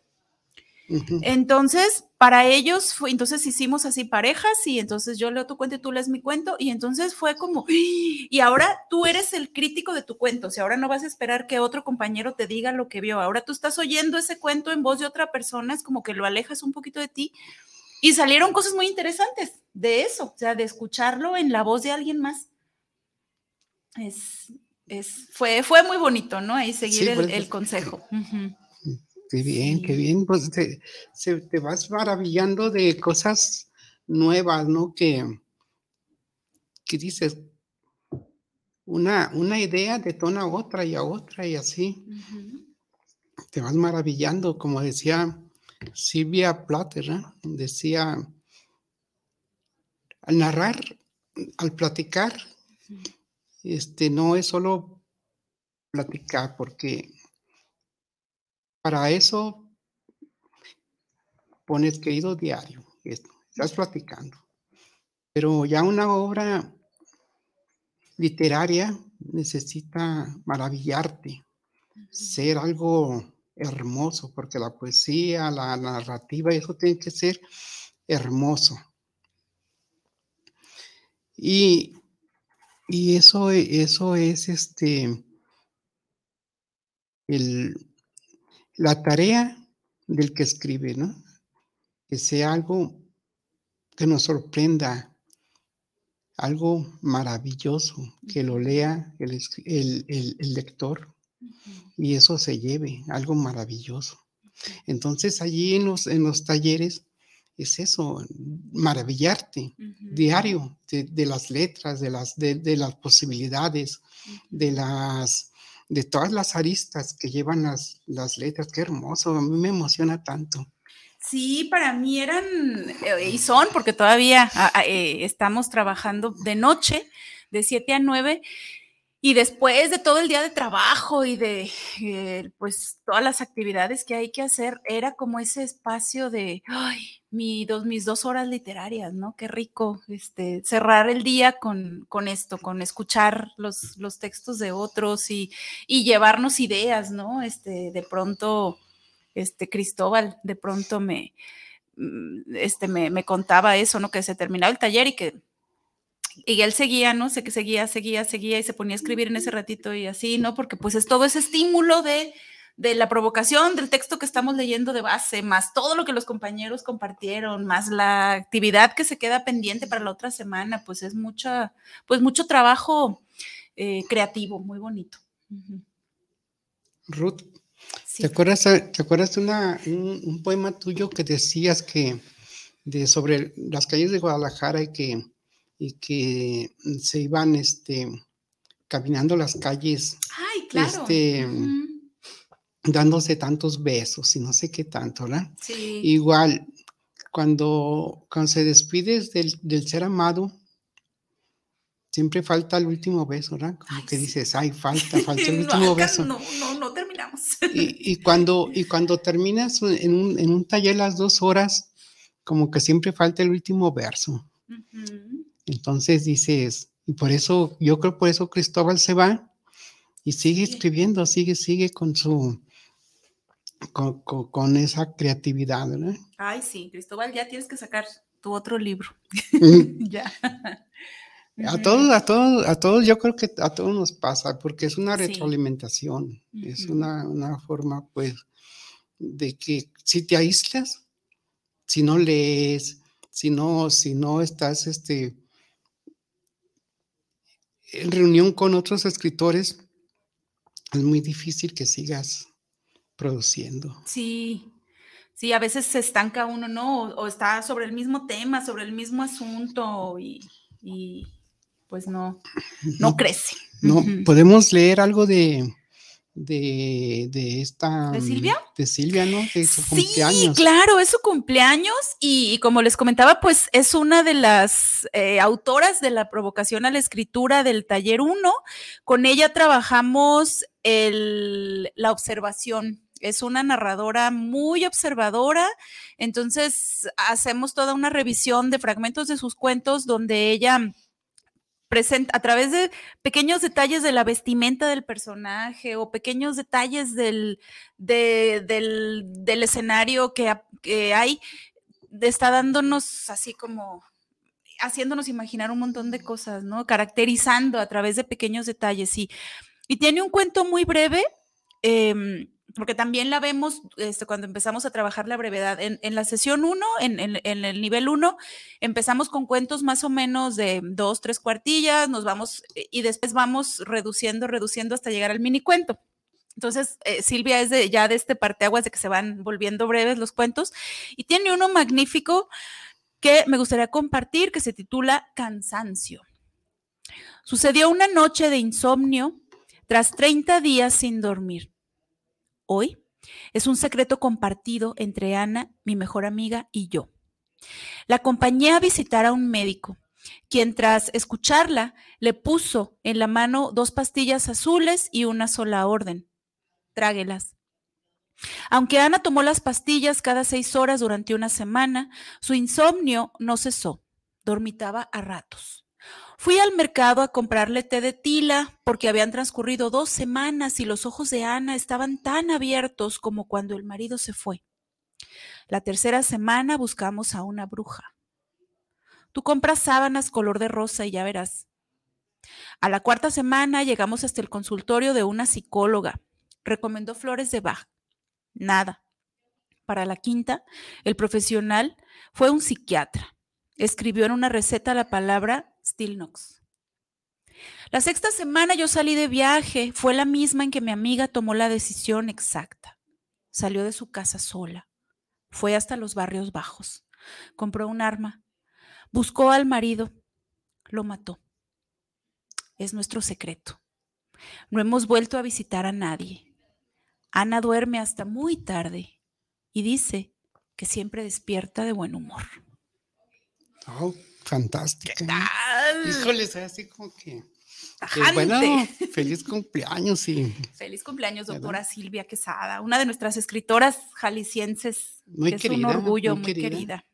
Uh -huh. Entonces, para ellos, fue, entonces hicimos así parejas y entonces yo leo tu cuento y tú lees mi cuento y entonces fue como, y ahora tú eres el crítico de tu cuento, o sea, ahora no vas a esperar que otro compañero te diga lo que vio, ahora tú estás oyendo ese cuento en voz de otra persona, es como que lo alejas un poquito de ti y salieron cosas muy interesantes de eso, o sea, de escucharlo en la voz de alguien más. Es, es, fue, fue muy bonito, ¿no? Ahí seguir sí, el, pues, el, consejo. Uh -huh. Qué bien, qué bien. Pues te, se, te, vas maravillando de cosas nuevas, ¿no? Que, que dices, una, una idea detona a otra y a otra y así. Uh -huh. Te vas maravillando, como decía Silvia Platter, ¿eh? decía, al narrar, al platicar, este, no es solo platicar, porque para eso pones querido diario, estás platicando. Pero ya una obra literaria necesita maravillarte, ser algo hermoso, porque la poesía, la narrativa, eso tiene que ser hermoso. Y, y eso, eso es este el, la tarea del que escribe, ¿no? Que sea algo que nos sorprenda, algo maravilloso, que lo lea el, el, el, lector. Y eso se lleve, algo maravilloso. Entonces allí en los, en los talleres es eso, maravillarte uh -huh. diario de, de, las letras, de las, de, de las posibilidades, uh -huh. de las de todas las aristas que llevan las, las letras. Qué hermoso, a mí me emociona tanto. Sí, para mí eran, eh, y son, porque todavía eh, estamos trabajando de noche, de 7 a 9, y después de todo el día de trabajo y de pues todas las actividades que hay que hacer, era como ese espacio de mi, dos, mis dos horas literarias, ¿no? Qué rico este, cerrar el día con, con esto, con escuchar los, los textos de otros y, y, llevarnos ideas, ¿no? Este, de pronto este Cristóbal de pronto me, mm, este, me, me contaba eso, ¿no? Que se terminaba el taller y que y él seguía, ¿no? Sé que seguía, seguía, seguía y se ponía a escribir en ese ratito y así, ¿no? Porque pues es todo ese estímulo de, de la provocación del texto que estamos leyendo de base, más todo lo que los compañeros compartieron, más la actividad que se queda pendiente para la otra semana, pues es mucha, pues mucho trabajo eh, creativo, muy bonito. Ruth, ¿te acuerdas, ¿te acuerdas de una, un, un, poema tuyo que decías que de sobre las calles de Guadalajara y que y que mm, se iban este, caminando las calles, Ay, claro. este, dándose tantos besos y no sé qué tanto, ¿verdad? Sí. Igual, cuando, cuando se despides del, del, ser amado, siempre falta el último beso, ¿verdad? Como Ay, que dices, ay, falta, falta el No, último acá beso. No, no, no terminamos. Y, y cuando, y cuando terminas en un, en un taller las dos horas, como que siempre falta el último verso. Ujú. Entonces dices, y por eso, yo creo por eso Cristóbal se va y sigue escribiendo, sigue, sigue con su, con, con- con esa creatividad, ¿verdad? Ay, sí, Cristóbal, ya tienes que sacar tu otro libro. Mm, ya. A todos, a todos, a todos, yo creo que a todos nos pasa, porque es una Sí. retroalimentación, es una, una forma, pues, de que si te aíslas, si no lees, si no, si no estás, este, en reunión con otros escritores, es muy difícil que sigas produciendo. Sí, sí, a veces se estanca uno, ¿no? O, o está sobre el mismo tema, sobre el mismo asunto y, y, pues no, no No, crece. no, podemos leer algo de, de, de esta... ¿De Silvia? De Silvia, ¿no? De su Sí, cumpleaños. claro, es su cumpleaños y, y como les comentaba, pues es una de las eh, autoras de la provocación a la escritura del taller 1. Con ella trabajamos el- la observación. Es una narradora muy observadora, entonces hacemos toda una revisión de fragmentos de sus cuentos donde ella presenta a través de pequeños detalles de la vestimenta del personaje o pequeños detalles del, de- del, escenario que, que hay, está dándonos así como haciéndonos imaginar un montón de cosas, ¿no? Caracterizando a través de pequeños detalles. Y, y tiene un cuento muy breve, em, porque también la vemos este, cuando empezamos a trabajar la brevedad. En, la sesión 1, en, en- en el nivel 1, empezamos con cuentos más o menos de dos, tres cuartillas, nos vamos eh, y después vamos reduciendo, reduciendo hasta llegar al mini cuento. Entonces, eh, Silvia es de, ya de este parteaguas de que se van volviendo breves los cuentos y tiene uno magnífico que me gustaría compartir que se titula Cansancio. Sucedió una noche de insomnio tras 30 días sin dormir. Hoy es un secreto compartido entre Ana, mi mejor amiga, y yo. La acompañé a visitar a un médico, quien tras escucharla le puso en la mano dos pastillas azules y una sola orden. Tráguelas. Aunque Ana tomó las pastillas cada seis horas durante una semana, su insomnio no cesó. Dormitaba a ratos. Fui al mercado a comprarle té de tila porque habían transcurrido dos semanas y los ojos de Ana estaban tan abiertos como cuando el marido se fue. La tercera semana buscamos a una bruja. Tú compras sábanas color de rosa y ya verás. A la cuarta semana llegamos hasta el consultorio de una psicóloga. Recomendó flores de Bach. Nada. Para la quinta, el profesional fue un psiquiatra. Escribió en una receta la palabra Stilnox. La sexta semana yo salí de viaje. Fue la misma en que mi amiga tomó la decisión exacta. Salió de su casa sola. Fue hasta los barrios bajos. Compró un arma. Buscó al marido. Lo mató. Es nuestro secreto. No hemos vuelto a visitar a nadie. Ana duerme hasta muy tarde y dice que siempre despierta de buen humor. Fantástico. ¿Qué tal? Así como que. Tajante. bueno, feliz cumpleaños y Feliz cumpleaños, ¿Verdad? doctora Silvia Quesada, una de nuestras escritoras jaliscienses, Muy que es un orgullo, muy muy querida.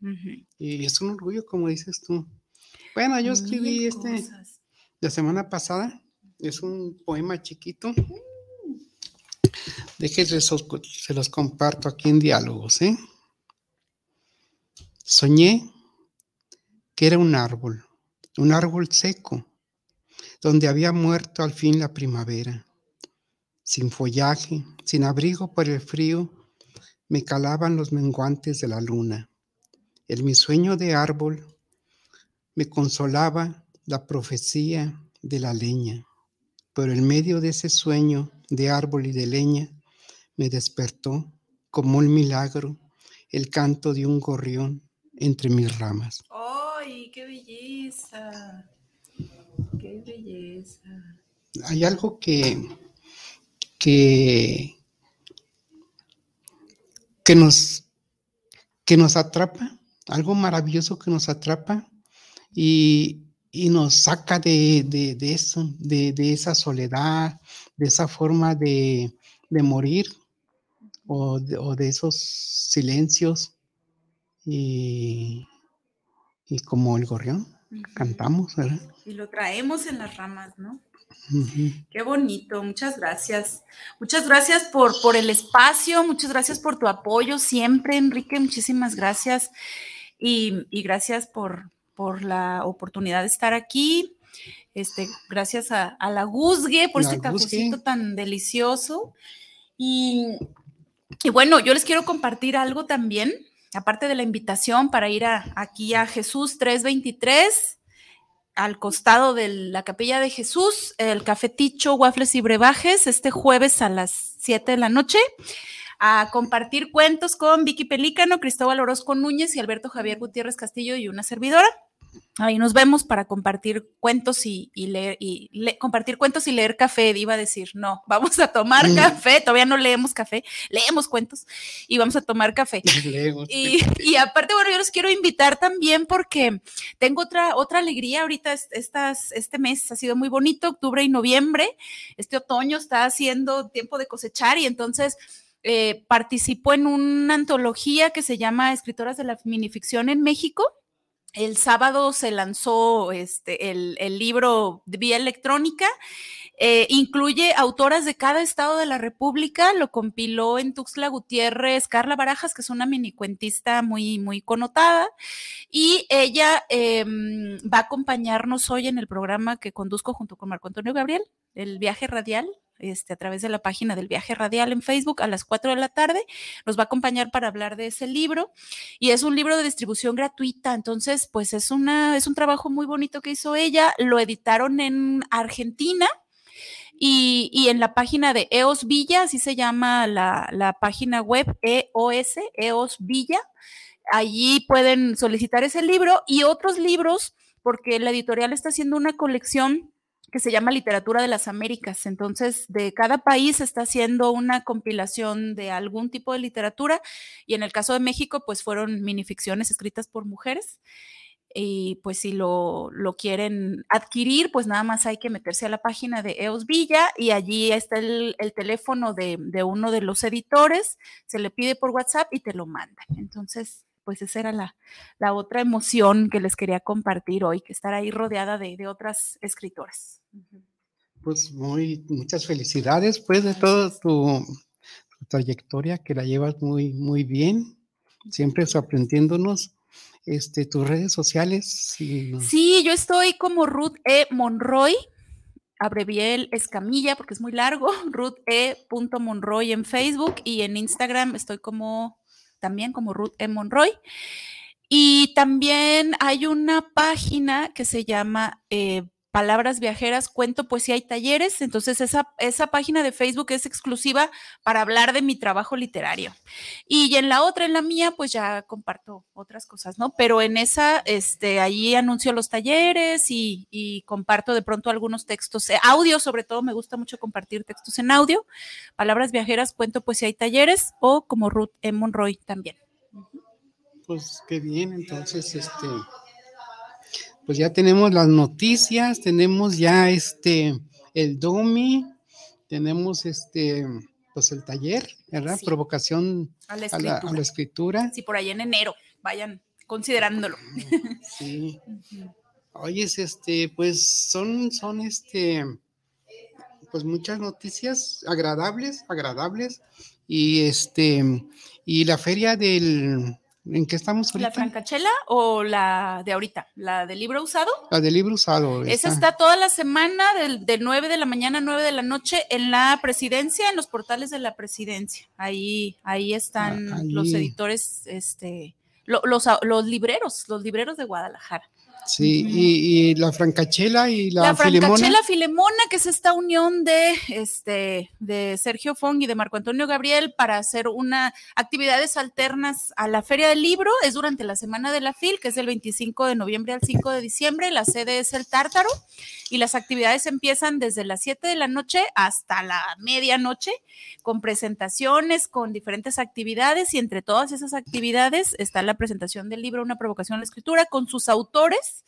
Y es un orgullo, como dices tú. Bueno, yo escribí Mil este cosas. la semana pasada. Es un poema chiquito Déjense, se los comparto aquí en diálogos, ¿eh? Soñé que era un árbol, un árbol seco, donde había muerto al fin la primavera. Sin follaje, sin abrigo por el frío, me calaban los menguantes de la luna. En mi sueño de árbol me consolaba la profecía de la leña, pero en medio de ese sueño de árbol y de leña me despertó como un milagro el canto de un gorrión entre mis ramas. ¡Ay, qué ¡Qué belleza! Hay algo que, que, que, nos, que nos atrapa, algo maravilloso que nos atrapa y, nos saca de, eso, de, esa soledad, de esa forma de, morir o, o de esos silencios y, como el gorrión, cantamos, ¿verdad? Y lo traemos en las ramas, ¿no? Qué bonito, muchas gracias. Muchas gracias por, por el espacio, muchas gracias por tu apoyo siempre, Enrique, muchísimas gracias. Y, gracias por, por, la oportunidad de estar aquí. Este, gracias a, la Guzgue por este cafecito tan delicioso. Y, y bueno, yo les quiero compartir algo también aparte de la invitación para ir aquí a Jesús 323, al costado de la capilla de Jesús, el cafeticho, waffles y brebajes, este jueves a las 7 de la noche, a compartir cuentos con Vicky Pelícano, Cristóbal Orozco Núñez y Alberto Javier Gutiérrez Castillo y una servidora. Ahí nos vemos para compartir cuentos y, leer y compartir cuentos y leer café. Iba a decir, no, vamos a tomar mm. café. Todavía no leemos café, leemos cuentos y vamos a tomar café. Y, y, aparte, bueno, yo los quiero invitar también porque tengo otra, otra alegría ahorita. Estas, este mes ha sido muy bonito, octubre y noviembre. Este otoño está haciendo tiempo de cosechar y entonces eh, participó en una antología que se llama Escritoras de la Minificción en México el sábado se lanzó este, el, libro de vía electrónica. Eh, incluye autoras de cada estado de la República, lo compiló en Tuxtla Gutiérrez Carla Barajas, que es una minicuentista muy, muy connotada, y ella em, va a acompañarnos hoy en el programa que conduzco junto con Marco Antonio Gabriel, el viaje radial, este, a través de la página del viaje radial en Facebook a las 4 de la tarde. Nos va a acompañar para hablar de ese libro y es un libro de distribución gratuita. Entonces, pues es, una, es un trabajo muy bonito que hizo ella. Lo editaron en Argentina. Y, en la página de EOS Villa, así se llama la, la página web EOS, EOS Villa, allí pueden solicitar ese libro y otros libros, porque la editorial está haciendo una colección que se llama Literatura de las Américas. Entonces, de cada país está haciendo una compilación de algún tipo de literatura y en el caso de México, pues fueron minificciones escritas por mujeres. Y pues si lo, quieren adquirir, pues nada más hay que meterse a la página de EOS Villa y allí está el, teléfono de, de, uno de los editores, se le pide por WhatsApp y te lo mandan. Entonces, pues esa era la, otra emoción que les quería compartir hoy, que estar ahí rodeada de, otras escritoras. Pues muy, muchas felicidades pues de toda tu, trayectoria que la llevas muy, muy bien, siempre sorprendiéndonos. Este, tus redes sociales. Sí, yo estoy como Ruth E. Monroy, abrevié el escamilla porque es muy largo, Ruth E. Monroy en Facebook y en Instagram estoy como también como Ruth E. Monroy. Y también hay una página que se llama eh, Palabras Viajeras, Cuento, Poesía y Talleres. Entonces, esa, esa página de Facebook es exclusiva para hablar de mi trabajo literario. Y en la otra, en la mía, pues ya comparto otras cosas, ¿no? Pero en esa, este, allí anuncio los talleres y, comparto de pronto algunos textos, eh, audio, sobre todo, me gusta mucho compartir textos en audio. Palabras Viajeras, Cuento, Poesía y Talleres, o como Ruth M. Monroy también. Pues qué bien, entonces, este pues ya tenemos las noticias, tenemos ya este, el DOMI, tenemos este, pues el taller, ¿verdad? Provocación a la, escritura. Sí, por ahí en enero, vayan considerándolo. Sí. Oye, este, pues son, son este, pues muchas noticias agradables, agradables. Y este, y la feria del, ¿En qué estamos ahorita? ¿La francachela o la de ahorita? ¿La del libro usado? La del libro usado. Esa está toda la semana, del, de 9 de la mañana a 9 de la noche, en la presidencia, en los portales de la presidencia. Ahí, ahí están Ah, los editores, este, lo- los, los libreros, los libreros de Guadalajara. Sí, y, y la francachela y la, La, filemona. Francachela Filemona, que es esta unión de, este, de Sergio Fong y de Marco Antonio Gabriel para hacer una actividades alternas a la Feria del Libro, es durante la semana de la FIL, que es del 25 de noviembre al 5 de diciembre, la sede es el Tártaro, y las actividades empiezan desde las 7 de la noche hasta la medianoche, con presentaciones, con diferentes actividades, y entre todas esas actividades está la presentación del libro Una provocación a la escritura, con sus autores,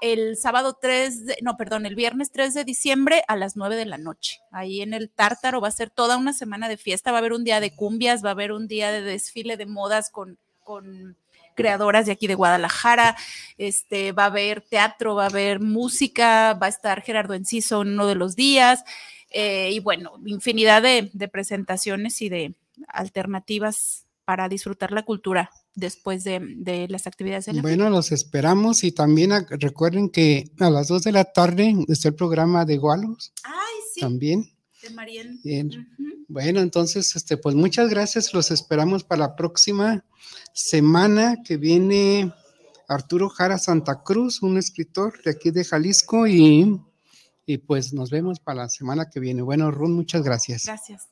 el sábado 3, de, no, perdón, el viernes 3 de diciembre a las 9 de la noche. Ahí en el Tártaro va a ser toda una semana de fiesta, va a haber un día de cumbias, va a haber un día de desfile de modas con, con creadoras de aquí de Guadalajara, este, va a haber teatro, va a haber música, va a estar Gerardo Enciso en uno de los días, eh, y bueno, infinidad de presentaciones y de alternativas para disfrutar la cultura después de, de las actividades de la Bueno, los esperamos y también a- recuerden que a las 2 de la tarde está el programa de Gualos Ay, sí, también. de Marién. Bien. Bueno, entonces, este, pues muchas gracias. Los esperamos para la próxima semana que viene Arturo Jara Santa Cruz, un escritor de aquí de Jalisco, y, y pues nos vemos para la semana que viene. Bueno, Ron, muchas gracias. Gracias.